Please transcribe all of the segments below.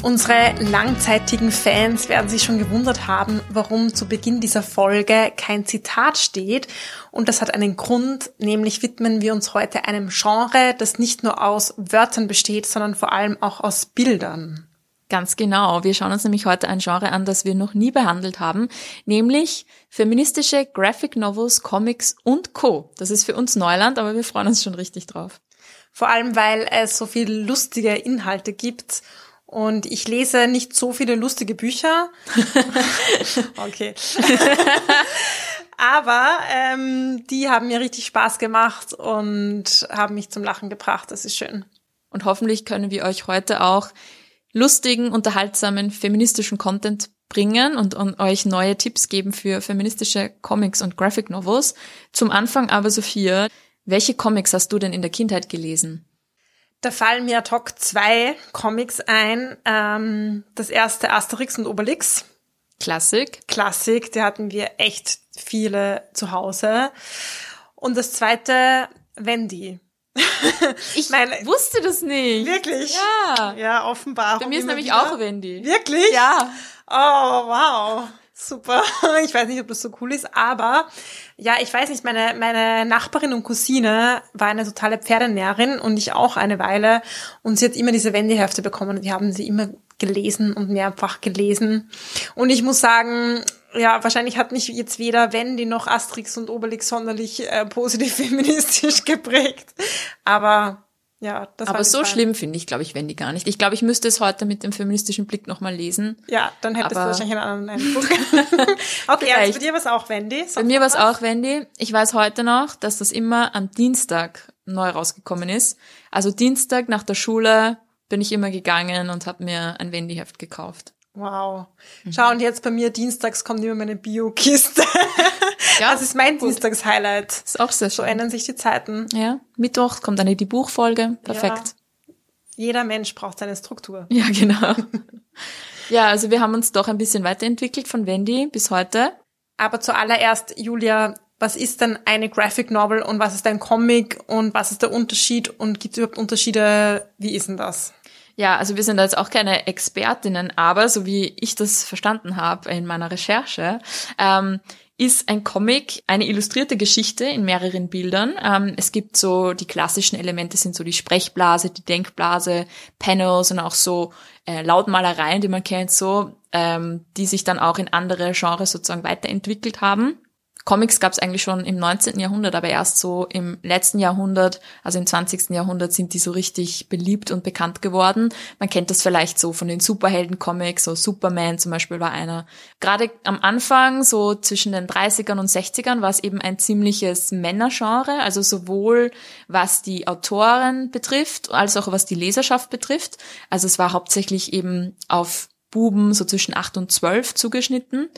Unsere langzeitigen Fans werden sich schon gewundert haben, warum zu Beginn dieser Folge kein Zitat steht. Und das hat einen Grund, nämlich widmen wir uns heute einem Genre, das nicht nur aus Wörtern besteht, sondern vor allem auch aus Bildern. Ganz genau. Wir schauen uns nämlich heute ein Genre an, das wir noch nie behandelt haben, nämlich feministische Graphic Novels, Comics und Co. Das ist für uns Neuland, aber wir freuen uns schon richtig drauf. Vor allem, weil es so viele lustige Inhalte gibt und ich lese nicht so viele lustige Bücher. okay. Aber ähm, die haben mir richtig Spaß gemacht und haben mich zum Lachen gebracht. Das ist schön. Und hoffentlich können wir euch heute auch lustigen, unterhaltsamen, feministischen Content bringen und, und euch neue Tipps geben für feministische Comics und Graphic Novels. Zum Anfang aber, Sophia, welche Comics hast du denn in der Kindheit gelesen? Da fallen mir ad hoc zwei Comics ein. Ähm, das erste Asterix und Obelix. Klassik. Klassik, die hatten wir echt viele zu Hause. Und das zweite Wendy. ich meine, wusste das nicht. Wirklich? Ja. Ja, offenbar. Bei mir ist nämlich wieder. auch Wendy. Wirklich? Ja. Oh, wow. Super. Ich weiß nicht, ob das so cool ist, aber ja, ich weiß nicht, meine, meine Nachbarin und Cousine war eine totale Pferdenäherin und ich auch eine Weile und sie hat immer diese Wendehefte bekommen und wir haben sie immer gelesen und mehrfach gelesen. Und ich muss sagen, ja, wahrscheinlich hat mich jetzt weder Wendy noch Asterix und Obelix sonderlich äh, positiv feministisch geprägt. Aber ja, das Aber so schlimm finde ich, glaube ich, Wendy gar nicht. Ich glaube, ich müsste es heute mit dem feministischen Blick nochmal lesen. Ja, dann hättest Aber du wahrscheinlich einen anderen Eindruck. okay, also bei dir war es auch Wendy. Bei mir war es auch Wendy. Ich weiß heute noch, dass das immer am Dienstag neu rausgekommen ist. Also Dienstag nach der Schule bin ich immer gegangen und habe mir ein Wendy-Heft gekauft. Wow. Mhm. Schau, und jetzt bei mir dienstags kommt immer meine Bio-Kiste. Ja, das ist mein Dienstags-Highlight. Ist auch sehr schön. So ändern sich die Zeiten. Ja, Mittwoch kommt dann die Buchfolge. Perfekt. Ja. Jeder Mensch braucht seine Struktur. Ja, genau. ja, also wir haben uns doch ein bisschen weiterentwickelt von Wendy bis heute. Aber zuallererst, Julia, was ist denn eine Graphic Novel und was ist ein Comic und was ist der Unterschied und gibt es überhaupt Unterschiede? Wie ist denn das? Ja, also wir sind da jetzt auch keine Expertinnen, aber so wie ich das verstanden habe in meiner Recherche, ähm, ist ein Comic eine illustrierte Geschichte in mehreren Bildern. Ähm, es gibt so, die klassischen Elemente sind so die Sprechblase, die Denkblase, Panels und auch so äh, Lautmalereien, die man kennt, so, ähm, die sich dann auch in andere Genres sozusagen weiterentwickelt haben. Comics gab es eigentlich schon im 19. Jahrhundert, aber erst so im letzten Jahrhundert, also im 20. Jahrhundert, sind die so richtig beliebt und bekannt geworden. Man kennt das vielleicht so von den Superhelden-Comics, so Superman zum Beispiel war einer. Gerade am Anfang, so zwischen den 30ern und 60ern, war es eben ein ziemliches Männergenre, also sowohl was die Autoren betrifft, als auch was die Leserschaft betrifft. Also es war hauptsächlich eben auf Buben so zwischen acht und zwölf zugeschnitten.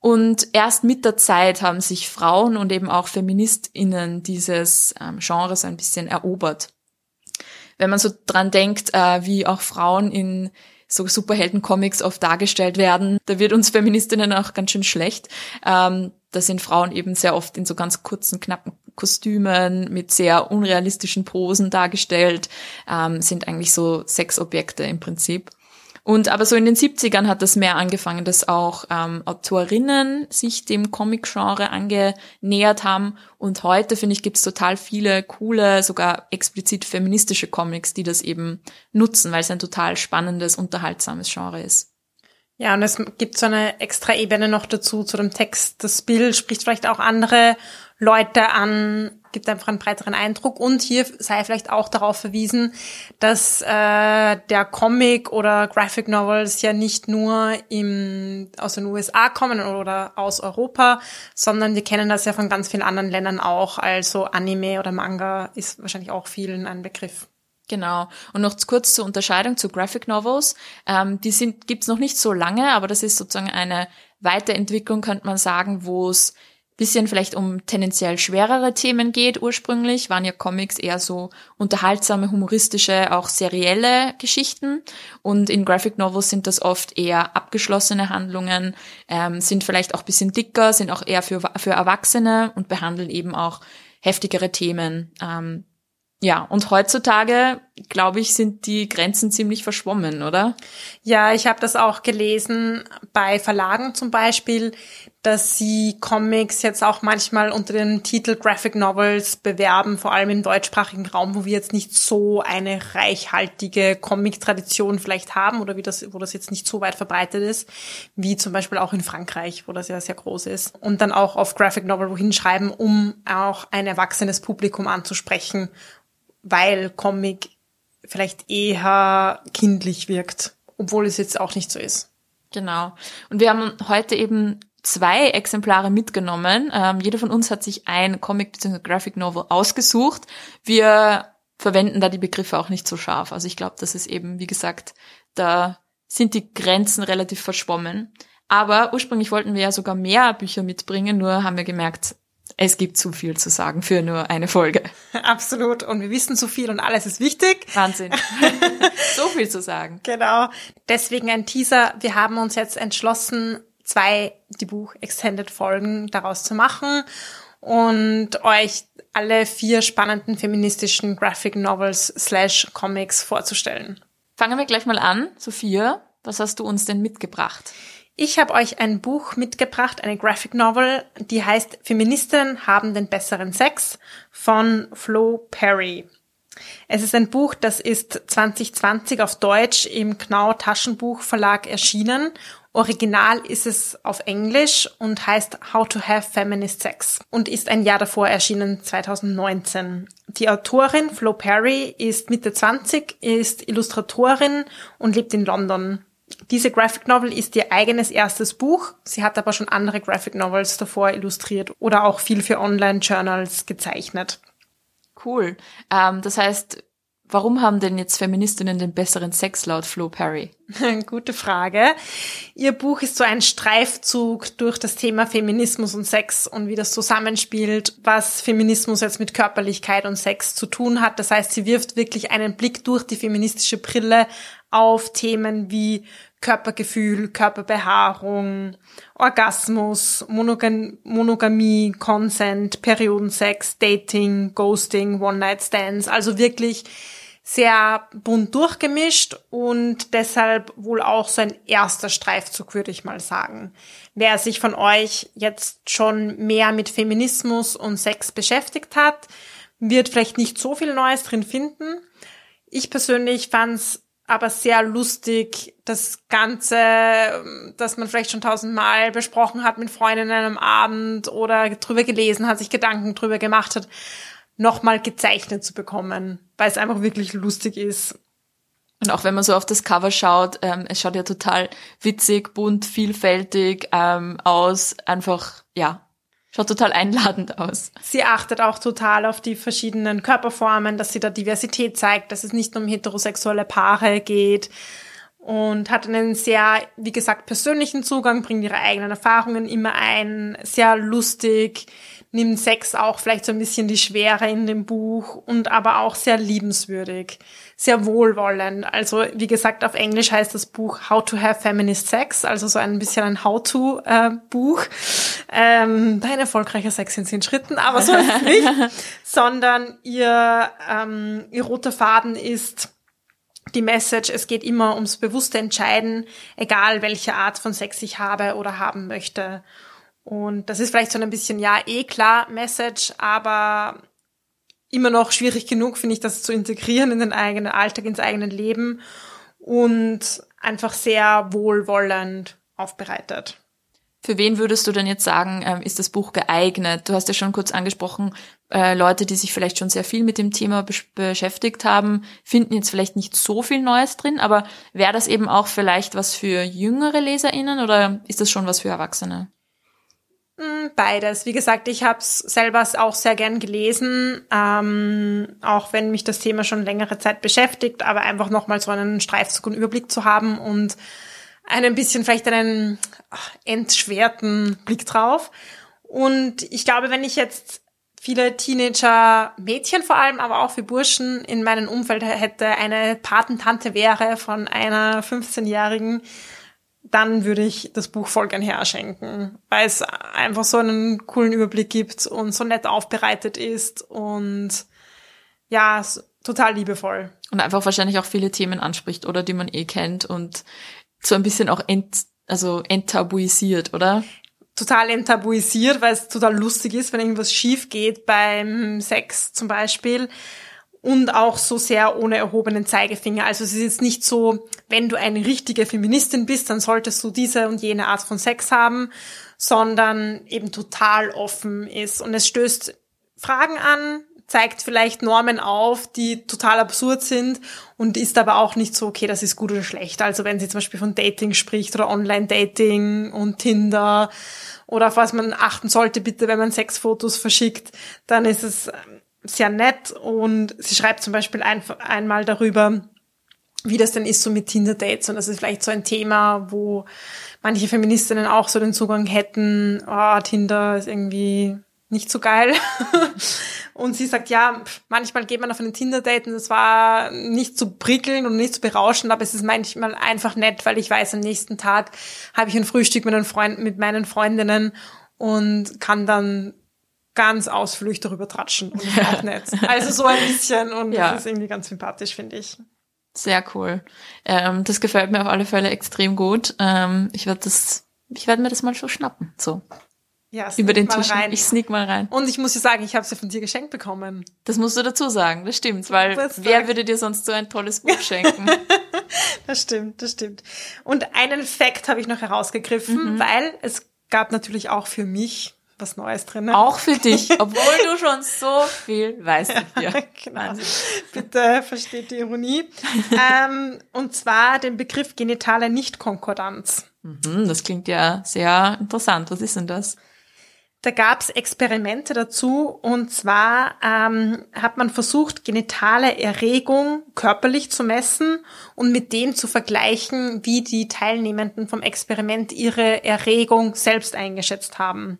Und erst mit der Zeit haben sich Frauen und eben auch FeministInnen dieses ähm, Genres ein bisschen erobert. Wenn man so dran denkt, äh, wie auch Frauen in so Superhelden-Comics oft dargestellt werden, da wird uns Feministinnen auch ganz schön schlecht. Ähm, da sind Frauen eben sehr oft in so ganz kurzen, knappen Kostümen mit sehr unrealistischen Posen dargestellt, ähm, sind eigentlich so Sexobjekte im Prinzip. Und aber so in den 70ern hat das mehr angefangen, dass auch ähm, Autorinnen sich dem Comic-Genre angenähert haben. Und heute, finde ich, gibt es total viele coole, sogar explizit feministische Comics, die das eben nutzen, weil es ein total spannendes, unterhaltsames Genre ist. Ja, und es gibt so eine extra Ebene noch dazu, zu dem Text. Das Bild spricht vielleicht auch andere Leute an, gibt einfach einen breiteren Eindruck. Und hier sei vielleicht auch darauf verwiesen, dass äh, der Comic oder Graphic Novels ja nicht nur im, aus den USA kommen oder aus Europa, sondern wir kennen das ja von ganz vielen anderen Ländern auch. Also Anime oder Manga ist wahrscheinlich auch vielen ein Begriff. Genau. Und noch kurz zur Unterscheidung zu Graphic Novels. Ähm, die sind gibt's noch nicht so lange, aber das ist sozusagen eine Weiterentwicklung, könnte man sagen, wo es bisschen vielleicht um tendenziell schwerere Themen geht ursprünglich, waren ja Comics eher so unterhaltsame, humoristische, auch serielle Geschichten. Und in Graphic Novels sind das oft eher abgeschlossene Handlungen, ähm, sind vielleicht auch bisschen dicker, sind auch eher für, für Erwachsene und behandeln eben auch heftigere Themen. Ähm, ja, und heutzutage, glaube ich, sind die Grenzen ziemlich verschwommen, oder? Ja, ich habe das auch gelesen bei Verlagen zum Beispiel, dass sie Comics jetzt auch manchmal unter dem Titel Graphic Novels bewerben, vor allem im deutschsprachigen Raum, wo wir jetzt nicht so eine reichhaltige Comic-Tradition vielleicht haben oder wie das, wo das jetzt nicht so weit verbreitet ist, wie zum Beispiel auch in Frankreich, wo das ja sehr groß ist. Und dann auch auf Graphic Novel wohin schreiben, um auch ein erwachsenes Publikum anzusprechen weil Comic vielleicht eher kindlich wirkt, obwohl es jetzt auch nicht so ist. Genau. Und wir haben heute eben zwei Exemplare mitgenommen. Ähm, jeder von uns hat sich ein Comic bzw. Graphic Novel ausgesucht. Wir verwenden da die Begriffe auch nicht so scharf. Also ich glaube, das ist eben, wie gesagt, da sind die Grenzen relativ verschwommen. Aber ursprünglich wollten wir ja sogar mehr Bücher mitbringen, nur haben wir gemerkt, es gibt zu viel zu sagen für nur eine Folge. Absolut. Und wir wissen zu viel und alles ist wichtig. Wahnsinn. so viel zu sagen. Genau. Deswegen ein Teaser. Wir haben uns jetzt entschlossen, zwei die Buch Extended Folgen daraus zu machen und euch alle vier spannenden feministischen Graphic Novels slash Comics vorzustellen. Fangen wir gleich mal an. Sophia, was hast du uns denn mitgebracht? Ich habe euch ein Buch mitgebracht, eine Graphic Novel, die heißt Feministinnen haben den besseren Sex von Flo Perry. Es ist ein Buch, das ist 2020 auf Deutsch im Knau Taschenbuch Verlag erschienen. Original ist es auf Englisch und heißt How to Have Feminist Sex und ist ein Jahr davor erschienen, 2019. Die Autorin Flo Perry ist Mitte 20, ist Illustratorin und lebt in London. Diese Graphic Novel ist ihr eigenes erstes Buch. Sie hat aber schon andere Graphic Novels davor illustriert oder auch viel für Online-Journals gezeichnet. Cool. Ähm, das heißt, warum haben denn jetzt Feministinnen den besseren Sex laut Flo Perry? Gute Frage. Ihr Buch ist so ein Streifzug durch das Thema Feminismus und Sex und wie das zusammenspielt, was Feminismus jetzt mit Körperlichkeit und Sex zu tun hat. Das heißt, sie wirft wirklich einen Blick durch die feministische Brille auf Themen wie Körpergefühl, Körperbehaarung, Orgasmus, Monogam Monogamie, Consent, Periodensex, Dating, Ghosting, One-Night-Stands. Also wirklich sehr bunt durchgemischt und deshalb wohl auch so ein erster Streifzug, würde ich mal sagen. Wer sich von euch jetzt schon mehr mit Feminismus und Sex beschäftigt hat, wird vielleicht nicht so viel Neues drin finden. Ich persönlich fand's aber sehr lustig, das Ganze, das man vielleicht schon tausendmal besprochen hat mit Freundinnen am Abend oder drüber gelesen hat, sich Gedanken drüber gemacht hat, nochmal gezeichnet zu bekommen, weil es einfach wirklich lustig ist. Und auch wenn man so auf das Cover schaut, ähm, es schaut ja total witzig, bunt, vielfältig ähm, aus, einfach, ja, Schaut total einladend aus. Sie achtet auch total auf die verschiedenen Körperformen, dass sie da Diversität zeigt, dass es nicht nur um heterosexuelle Paare geht und hat einen sehr, wie gesagt, persönlichen Zugang, bringt ihre eigenen Erfahrungen immer ein, sehr lustig, nimmt Sex auch vielleicht so ein bisschen die Schwere in dem Buch und aber auch sehr liebenswürdig, sehr wohlwollend. Also wie gesagt, auf Englisch heißt das Buch How to Have Feminist Sex, also so ein bisschen ein How-to-Buch. Äh, ähm, dein erfolgreicher Sex in zehn Schritten, aber so ist es nicht, sondern ihr, ähm, ihr roter Faden ist, die Message, es geht immer ums bewusste Entscheiden, egal welche Art von Sex ich habe oder haben möchte. Und das ist vielleicht so ein bisschen, ja, eh klar, Message, aber immer noch schwierig genug, finde ich, das zu integrieren in den eigenen Alltag, ins eigene Leben und einfach sehr wohlwollend aufbereitet. Für wen würdest du denn jetzt sagen, ähm, ist das Buch geeignet? Du hast ja schon kurz angesprochen, äh, Leute, die sich vielleicht schon sehr viel mit dem Thema beschäftigt haben, finden jetzt vielleicht nicht so viel Neues drin, aber wäre das eben auch vielleicht was für jüngere LeserInnen oder ist das schon was für Erwachsene? Hm, beides. Wie gesagt, ich habe es selber auch sehr gern gelesen, ähm, auch wenn mich das Thema schon längere Zeit beschäftigt, aber einfach nochmal so einen Streifzug und Überblick zu haben und einen bisschen vielleicht einen entschwerten Blick drauf. Und ich glaube, wenn ich jetzt viele Teenager, Mädchen vor allem, aber auch für Burschen in meinem Umfeld hätte, eine Patentante wäre von einer 15-Jährigen, dann würde ich das Buch voll gern herschenken, weil es einfach so einen coolen Überblick gibt und so nett aufbereitet ist und ja, total liebevoll. Und einfach wahrscheinlich auch viele Themen anspricht, oder die man eh kennt und so ein bisschen auch ent, also enttabuisiert, oder? total enttabuisiert, weil es total lustig ist, wenn irgendwas schief geht beim Sex zum Beispiel. Und auch so sehr ohne erhobenen Zeigefinger. Also es ist jetzt nicht so, wenn du eine richtige Feministin bist, dann solltest du diese und jene Art von Sex haben, sondern eben total offen ist. Und es stößt Fragen an, zeigt vielleicht Normen auf, die total absurd sind und ist aber auch nicht so, okay, das ist gut oder schlecht. Also wenn sie zum Beispiel von Dating spricht oder Online-Dating und Tinder oder auf was man achten sollte, bitte, wenn man Sexfotos verschickt, dann ist es sehr nett und sie schreibt zum Beispiel ein, einmal darüber, wie das denn ist so mit Tinder-Dates und das ist vielleicht so ein Thema, wo manche Feministinnen auch so den Zugang hätten, oh, Tinder ist irgendwie nicht so geil. und sie sagt, ja, manchmal geht man auf einen Tinder-Date und es war nicht so prickelnd und nicht so berauschend, aber es ist manchmal einfach nett, weil ich weiß, am nächsten Tag habe ich ein Frühstück mit, Freund, mit meinen Freundinnen und kann dann ganz ausführlich darüber tratschen und ja. auch nett. Also so ein bisschen und ja. das ist irgendwie ganz sympathisch, finde ich. Sehr cool. Ähm, das gefällt mir auf alle Fälle extrem gut. Ähm, ich werde das, ich werde mir das mal so schnappen. So. Ja, über den Tisch. Rein. Ich sneak mal rein. Und ich muss dir sagen, ich habe sie ja von dir geschenkt bekommen. Das musst du dazu sagen, das stimmt, weil wer würde dir sonst so ein tolles Buch schenken? das stimmt, das stimmt. Und einen Fact habe ich noch herausgegriffen, mhm. weil es gab natürlich auch für mich was Neues drin. Auch für dich, obwohl du schon so viel weißt. Ja, genau. Bitte versteht die Ironie. ähm, und zwar den Begriff genitale Nichtkonkordanz. Mhm, das klingt ja sehr interessant. Was ist denn das? Da gab es Experimente dazu und zwar ähm, hat man versucht, genitale Erregung körperlich zu messen und mit dem zu vergleichen, wie die Teilnehmenden vom Experiment ihre Erregung selbst eingeschätzt haben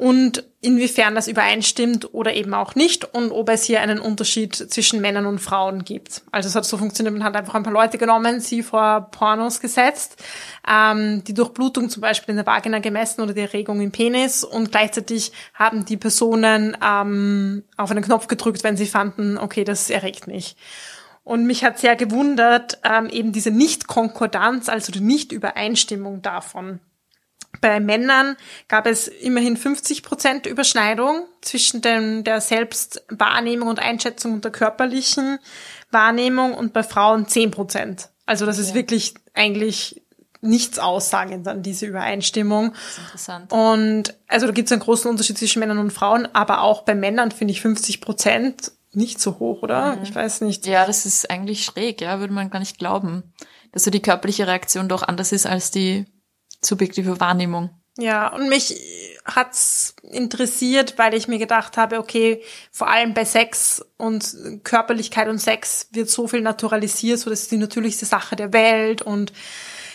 und inwiefern das übereinstimmt oder eben auch nicht und ob es hier einen Unterschied zwischen Männern und Frauen gibt. Also es hat so funktioniert, man hat einfach ein paar Leute genommen, sie vor Pornos gesetzt, ähm, die Durchblutung zum Beispiel in der Vagina gemessen oder die Erregung im Penis und gleichzeitig haben die Personen ähm, auf einen Knopf gedrückt, wenn sie fanden, okay, das erregt mich. Und mich hat sehr gewundert, ähm, eben diese Nicht-Konkordanz, also die Nicht-Übereinstimmung davon. Bei Männern gab es immerhin 50 Prozent Überschneidung zwischen dem, der Selbstwahrnehmung und Einschätzung und der körperlichen Wahrnehmung und bei Frauen 10 Prozent. Also das ist wirklich eigentlich nichts aussagend an diese Übereinstimmung. Das ist interessant. Und also da gibt es einen großen Unterschied zwischen Männern und Frauen, aber auch bei Männern finde ich 50 Prozent nicht so hoch, oder? Mhm. Ich weiß nicht. Ja, das ist eigentlich schräg, ja, würde man gar nicht glauben, dass so die körperliche Reaktion doch anders ist als die subjektive Wahrnehmung. Ja, und mich hat's interessiert, weil ich mir gedacht habe, okay, vor allem bei Sex und Körperlichkeit und Sex wird so viel naturalisiert, so das ist die natürlichste Sache der Welt und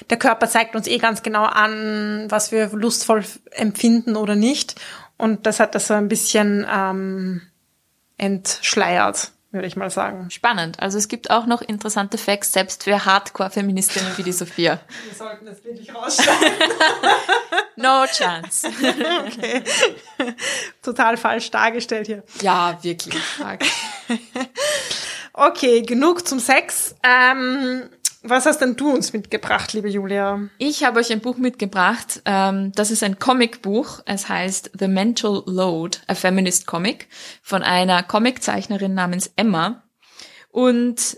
der Körper zeigt uns eh ganz genau an, was wir lustvoll empfinden oder nicht. Und das hat das so ein bisschen ähm, entschleiert würde ich mal sagen. Spannend. Also es gibt auch noch interessante Facts, selbst für Hardcore-Feministinnen wie die Sophia. Wir sollten das wirklich rausschneiden. no chance. okay. Total falsch dargestellt hier. Ja, wirklich. okay, genug zum Sex. Ähm, was hast denn du uns mitgebracht, liebe Julia? Ich habe euch ein Buch mitgebracht. Ähm, das ist ein Comicbuch. Es heißt The Mental Load, a Feminist Comic von einer Comiczeichnerin namens Emma. Und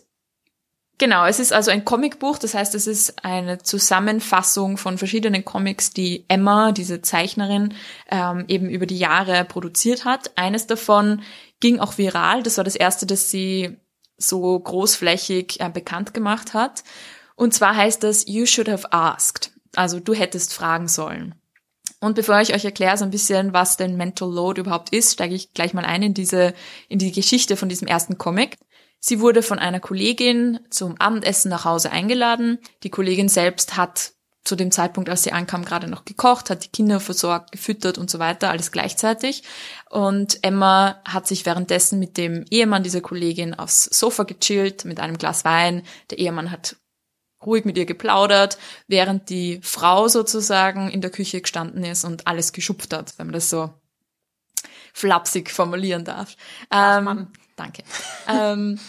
genau, es ist also ein Comicbuch. Das heißt, es ist eine Zusammenfassung von verschiedenen Comics, die Emma, diese Zeichnerin, ähm, eben über die Jahre produziert hat. Eines davon ging auch viral. Das war das erste, das sie so großflächig äh, bekannt gemacht hat. Und zwar heißt das You should have asked. Also du hättest fragen sollen. Und bevor ich euch erkläre so ein bisschen, was denn Mental Load überhaupt ist, steige ich gleich mal ein in diese, in die Geschichte von diesem ersten Comic. Sie wurde von einer Kollegin zum Abendessen nach Hause eingeladen. Die Kollegin selbst hat zu dem Zeitpunkt, als sie ankam, gerade noch gekocht, hat die Kinder versorgt, gefüttert und so weiter, alles gleichzeitig. Und Emma hat sich währenddessen mit dem Ehemann dieser Kollegin aufs Sofa gechillt mit einem Glas Wein. Der Ehemann hat ruhig mit ihr geplaudert, während die Frau sozusagen in der Küche gestanden ist und alles geschupft hat, wenn man das so flapsig formulieren darf. Ähm, danke. ähm,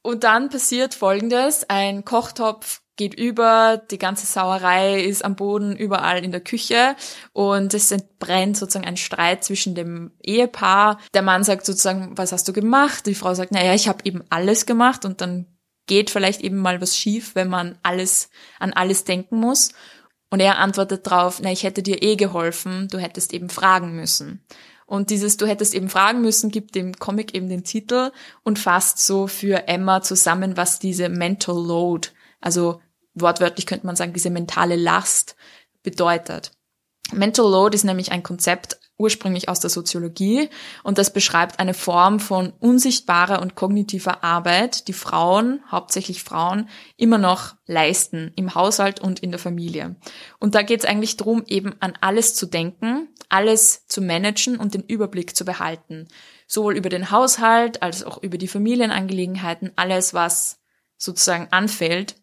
und dann passiert Folgendes. Ein Kochtopf geht über, die ganze Sauerei ist am Boden, überall in der Küche und es entbrennt sozusagen ein Streit zwischen dem Ehepaar. Der Mann sagt sozusagen, was hast du gemacht? Die Frau sagt, naja, ich habe eben alles gemacht und dann geht vielleicht eben mal was schief, wenn man alles an alles denken muss. Und er antwortet drauf, na, ich hätte dir eh geholfen, du hättest eben fragen müssen. Und dieses Du hättest eben fragen müssen, gibt dem Comic eben den Titel und fasst so für Emma zusammen, was diese Mental Load, also wortwörtlich könnte man sagen, diese mentale Last bedeutet. Mental Load ist nämlich ein Konzept ursprünglich aus der Soziologie und das beschreibt eine Form von unsichtbarer und kognitiver Arbeit, die Frauen, hauptsächlich Frauen, immer noch leisten im Haushalt und in der Familie. Und da geht es eigentlich darum, eben an alles zu denken, alles zu managen und den Überblick zu behalten. Sowohl über den Haushalt als auch über die Familienangelegenheiten, alles, was sozusagen anfällt.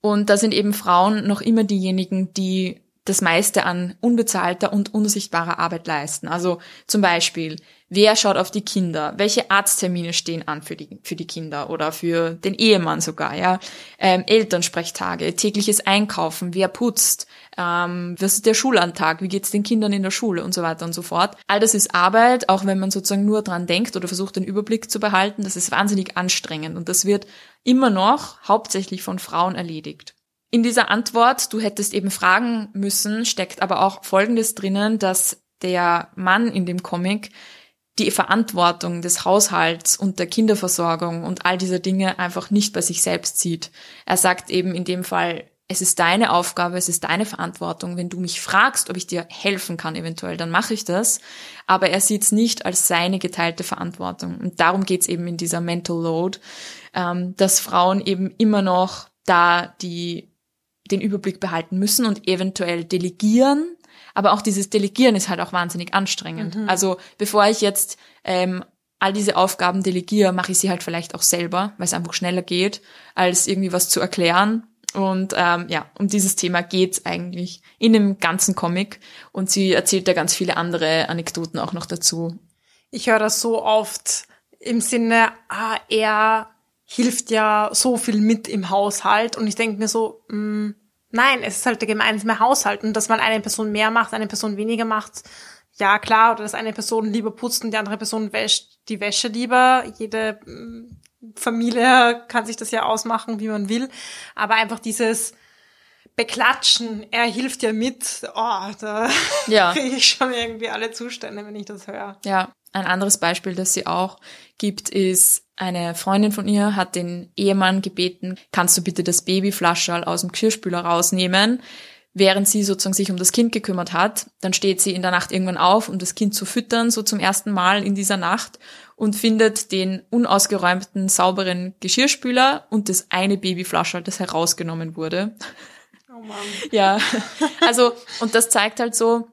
Und da sind eben Frauen noch immer diejenigen, die das meiste an unbezahlter und unsichtbarer Arbeit leisten. Also zum Beispiel, wer schaut auf die Kinder? Welche Arzttermine stehen an für die, für die Kinder oder für den Ehemann sogar, ja? Ähm, Elternsprechtage, tägliches Einkaufen, wer putzt? Ähm, was ist der Schulantag? Wie geht's den Kindern in der Schule und so weiter und so fort? All das ist Arbeit, auch wenn man sozusagen nur dran denkt oder versucht, den Überblick zu behalten. Das ist wahnsinnig anstrengend und das wird immer noch hauptsächlich von Frauen erledigt. In dieser Antwort, du hättest eben fragen müssen, steckt aber auch Folgendes drinnen, dass der Mann in dem Comic die Verantwortung des Haushalts und der Kinderversorgung und all dieser Dinge einfach nicht bei sich selbst sieht. Er sagt eben in dem Fall, es ist deine Aufgabe, es ist deine Verantwortung. Wenn du mich fragst, ob ich dir helfen kann, eventuell, dann mache ich das. Aber er sieht es nicht als seine geteilte Verantwortung. Und darum geht es eben in dieser Mental Load, ähm, dass Frauen eben immer noch da die den Überblick behalten müssen und eventuell delegieren. Aber auch dieses Delegieren ist halt auch wahnsinnig anstrengend. Mhm. Also bevor ich jetzt ähm, all diese Aufgaben delegiere, mache ich sie halt vielleicht auch selber, weil es einfach schneller geht, als irgendwie was zu erklären. Und ähm, ja, um dieses Thema geht's eigentlich in dem ganzen Comic. Und sie erzählt da ganz viele andere Anekdoten auch noch dazu. Ich höre das so oft im Sinne, ah, er hilft ja so viel mit im Haushalt und ich denke mir so, mh, mm, nein, es ist halt der gemeinsame Haushalt und dass man eine Person mehr macht, eine Person weniger macht, ja klar, oder dass eine Person lieber putzt und die andere Person wäscht die Wäsche lieber. Jede mm, Familie kann sich das ja ausmachen, wie man will, aber einfach dieses Beklatschen, er hilft ja mit, oh, da ja. kriege ich schon irgendwie alle Zustände, wenn ich das höre. Ja, ein anderes Beispiel, das sie auch gibt, ist, eine Freundin von ihr hat den Ehemann gebeten, kannst du bitte das Babyflascherl aus dem Geschirrspüler rausnehmen? Während sie sozusagen sich um das Kind gekümmert hat, dann steht sie in der Nacht irgendwann auf, um das Kind zu füttern, so zum ersten Mal in dieser Nacht und findet den unausgeräumten, sauberen Geschirrspüler und das eine Babyflascherl, das herausgenommen wurde. Oh Mann. Ja, also, und das zeigt halt so,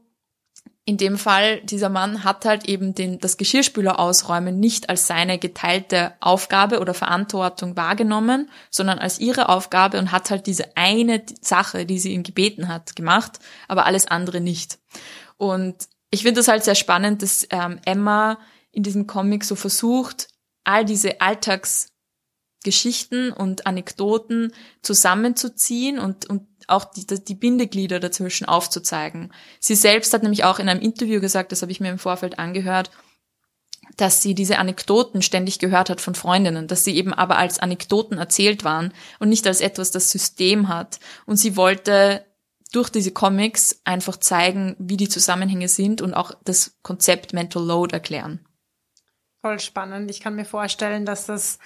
in dem Fall, dieser Mann hat halt eben den, das Geschirrspüler ausräumen nicht als seine geteilte Aufgabe oder Verantwortung wahrgenommen, sondern als ihre Aufgabe und hat halt diese eine Sache, die sie ihn gebeten hat, gemacht, aber alles andere nicht. Und ich finde das halt sehr spannend, dass ähm, Emma in diesem Comic so versucht, all diese Alltagsgeschichten und Anekdoten zusammenzuziehen und, und auch die, die Bindeglieder dazwischen aufzuzeigen. Sie selbst hat nämlich auch in einem Interview gesagt, das habe ich mir im Vorfeld angehört, dass sie diese Anekdoten ständig gehört hat von Freundinnen, dass sie eben aber als Anekdoten erzählt waren und nicht als etwas, das System hat. Und sie wollte durch diese Comics einfach zeigen, wie die Zusammenhänge sind und auch das Konzept Mental Load erklären. Voll spannend. Ich kann mir vorstellen, dass das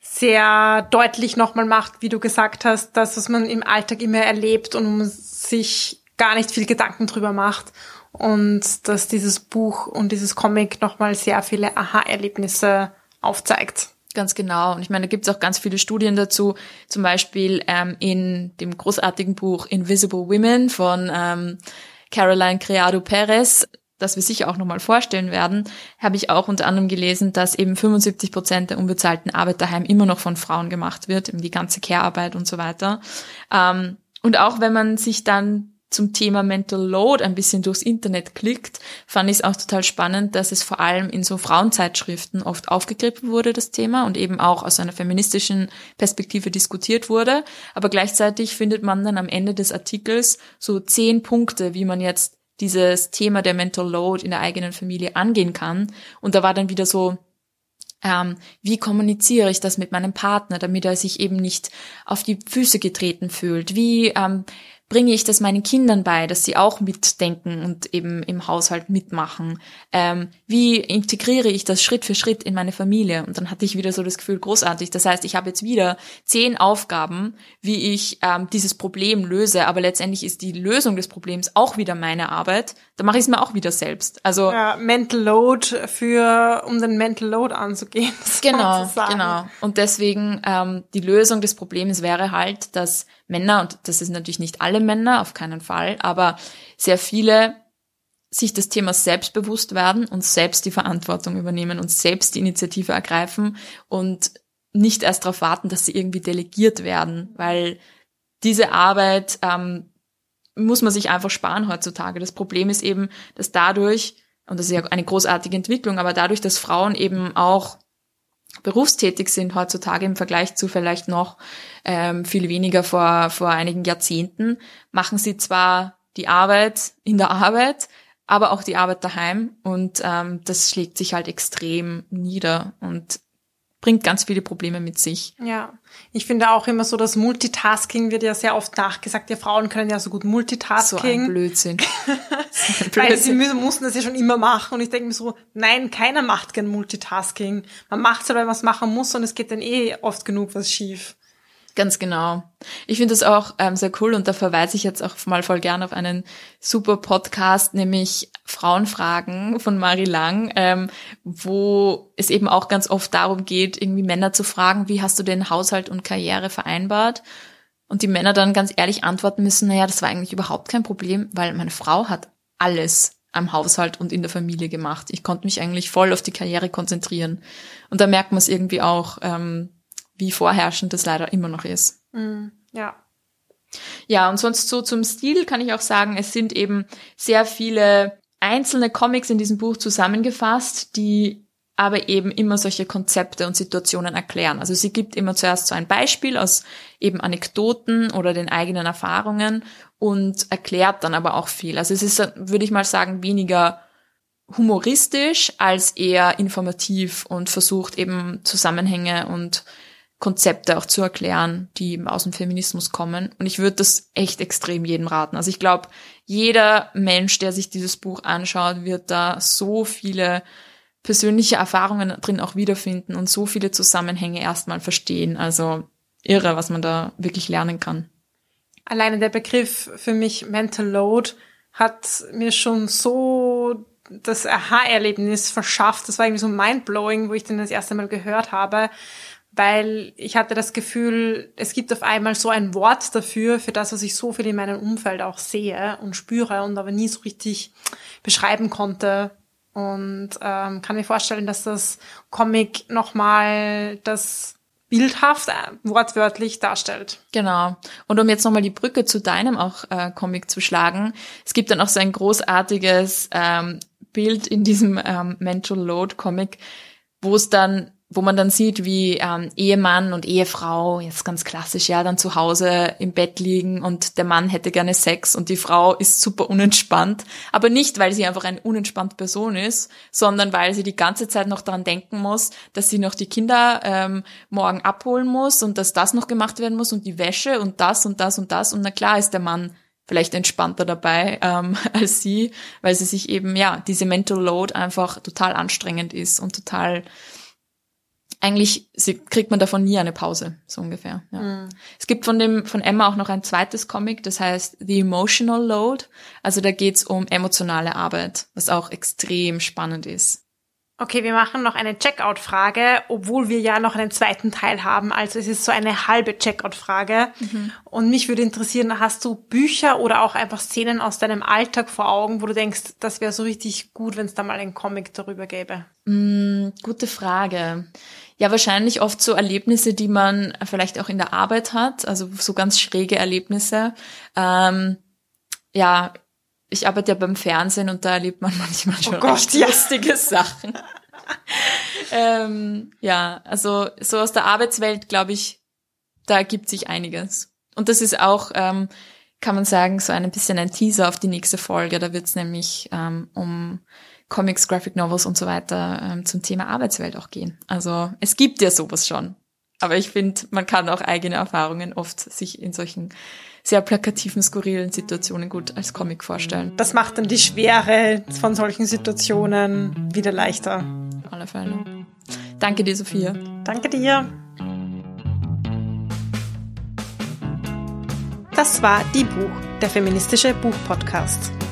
sehr deutlich nochmal macht, wie du gesagt hast, dass was man im Alltag immer erlebt und sich gar nicht viel Gedanken drüber macht und dass dieses Buch und dieses Comic nochmal sehr viele Aha-Erlebnisse aufzeigt. Ganz genau. Und ich meine, da gibt es auch ganz viele Studien dazu. Zum Beispiel ähm, in dem großartigen Buch Invisible Women von ähm, Caroline Criado Perez, das wir sicher auch nochmal vorstellen werden, habe ich auch unter anderem gelesen, dass eben 75 Prozent der unbezahlten Arbeit daheim immer noch von Frauen gemacht wird, eben die ganze Care-Arbeit und so weiter. Ähm, und auch wenn man sich dann zum Thema Mental Load ein bisschen durchs Internet klickt, fand ich es auch total spannend, dass es vor allem in so Frauenzeitschriften oft aufgegriffen wurde, das Thema, und eben auch aus einer feministischen Perspektive diskutiert wurde. Aber gleichzeitig findet man dann am Ende des Artikels so zehn Punkte, wie man jetzt dieses Thema der Mental Load in der eigenen Familie angehen kann. Und da war dann wieder so, ähm, wie kommuniziere ich das mit meinem Partner, damit er sich eben nicht auf die Füße getreten fühlt? Wie ähm, bringe ich das meinen Kindern bei, dass sie auch mitdenken und eben im Haushalt mitmachen? Ähm, wie integriere ich das Schritt für Schritt in meine Familie? Und dann hatte ich wieder so das Gefühl, großartig. Das heißt, ich habe jetzt wieder zehn Aufgaben, wie ich ähm, dieses Problem löse, aber letztendlich ist die Lösung des Problems auch wieder meine Arbeit. Da mache ich es mir auch wieder selbst. Also ja, Mental Load für, um den Mental Load anzugehen. Genau, genau. Und deswegen ähm, die Lösung des Problems wäre halt, dass Männer, und das ist natürlich nicht alle Männer, auf keinen Fall, aber sehr viele sich des Themas selbstbewusst werden und selbst die Verantwortung übernehmen und selbst die Initiative ergreifen und nicht erst darauf warten, dass sie irgendwie delegiert werden, weil diese Arbeit ähm, muss man sich einfach sparen heutzutage. Das Problem ist eben, dass dadurch, und das ist ja eine großartige Entwicklung, aber dadurch, dass Frauen eben auch berufstätig sind heutzutage im Vergleich zu vielleicht noch ähm, viel weniger vor, vor einigen Jahrzehnten, machen sie zwar die Arbeit in der Arbeit, aber auch die Arbeit daheim und ähm, das schlägt sich halt extrem nieder und bringt ganz viele Probleme mit sich. Ja, ich finde auch immer so, dass Multitasking wird ja sehr oft nachgesagt. Ja, Frauen können ja so gut Multitasking. So ein Blödsinn. Weil sie mussten das ja schon immer machen. Und ich denke mir so, nein, keiner macht gern Multitasking. Man macht es halt, weil man es machen muss und es geht dann eh oft genug was schief. Ganz genau. Ich finde das auch ähm, sehr cool und da verweise ich jetzt auch mal voll gern auf einen super Podcast, nämlich Frauenfragen von Marie Lang, ähm, wo es eben auch ganz oft darum geht, irgendwie Männer zu fragen, wie hast du denn Haushalt und Karriere vereinbart? Und die Männer dann ganz ehrlich antworten müssen, naja, das war eigentlich überhaupt kein Problem, weil meine Frau hat alles am Haushalt und in der Familie gemacht. Ich konnte mich eigentlich voll auf die Karriere konzentrieren. Und da merkt man es irgendwie auch, ähm, wie vorherrschend das leider immer noch ist. Mm, ja. Ja, und sonst so zum Stil kann ich auch sagen, es sind eben sehr viele einzelne Comics in diesem Buch zusammengefasst, die aber eben immer solche Konzepte und Situationen erklären. Also sie gibt immer zuerst so ein Beispiel aus eben Anekdoten oder den eigenen Erfahrungen und erklärt dann aber auch viel. Also es ist, würde ich mal sagen, weniger humoristisch als eher informativ und versucht eben Zusammenhänge und Konzepte auch zu erklären, die eben aus dem Feminismus kommen. Und ich würde das echt extrem jedem raten. Also ich glaube, jeder Mensch, der sich dieses Buch anschaut, wird da so viele persönliche Erfahrungen drin auch wiederfinden und so viele Zusammenhänge erstmal verstehen. Also irre, was man da wirklich lernen kann. Alleine der Begriff für mich Mental Load hat mir schon so das Aha-Erlebnis verschafft. Das war irgendwie so mindblowing, wo ich den das erste Mal gehört habe weil ich hatte das Gefühl, es gibt auf einmal so ein Wort dafür, für das, was ich so viel in meinem Umfeld auch sehe und spüre und aber nie so richtig beschreiben konnte. Und ähm, kann mir vorstellen, dass das Comic nochmal das bildhaft, äh, wortwörtlich darstellt. Genau. Und um jetzt nochmal die Brücke zu deinem auch äh, Comic zu schlagen, es gibt dann auch so ein großartiges ähm, Bild in diesem ähm, Mental Load Comic, wo es dann wo man dann sieht, wie ähm, Ehemann und Ehefrau, jetzt ganz klassisch, ja, dann zu Hause im Bett liegen und der Mann hätte gerne Sex und die Frau ist super unentspannt. Aber nicht, weil sie einfach eine unentspannte Person ist, sondern weil sie die ganze Zeit noch daran denken muss, dass sie noch die Kinder ähm, morgen abholen muss und dass das noch gemacht werden muss und die Wäsche und das und das und das. Und na klar ist der Mann vielleicht entspannter dabei ähm, als sie, weil sie sich eben, ja, diese Mental Load einfach total anstrengend ist und total eigentlich kriegt man davon nie eine Pause, so ungefähr. Ja. Mhm. Es gibt von dem von Emma auch noch ein zweites Comic, das heißt The Emotional Load. Also da geht's um emotionale Arbeit, was auch extrem spannend ist. Okay, wir machen noch eine Checkout-Frage, obwohl wir ja noch einen zweiten Teil haben. Also es ist so eine halbe Checkout-Frage. Mhm. Und mich würde interessieren, hast du Bücher oder auch einfach Szenen aus deinem Alltag vor Augen, wo du denkst, das wäre so richtig gut, wenn es da mal einen Comic darüber gäbe? Mm, gute Frage. Ja, wahrscheinlich oft so Erlebnisse, die man vielleicht auch in der Arbeit hat, also so ganz schräge Erlebnisse. Ähm, ja, ich arbeite ja beim Fernsehen und da erlebt man manchmal schon oh Gott, ja. lustige Sachen. ähm, ja, also so aus der Arbeitswelt, glaube ich, da ergibt sich einiges. Und das ist auch, ähm, kann man sagen, so ein bisschen ein Teaser auf die nächste Folge. Da wird es nämlich ähm, um Comics, Graphic Novels und so weiter ähm, zum Thema Arbeitswelt auch gehen. Also es gibt ja sowas schon. Aber ich finde, man kann auch eigene Erfahrungen oft sich in solchen sehr plakativen, skurrilen Situationen gut als Comic vorstellen. Das macht dann die Schwere von solchen Situationen wieder leichter. Auf alle Fälle. Danke dir, Sophia. Danke dir. Das war Die Buch, der feministische Buchpodcast.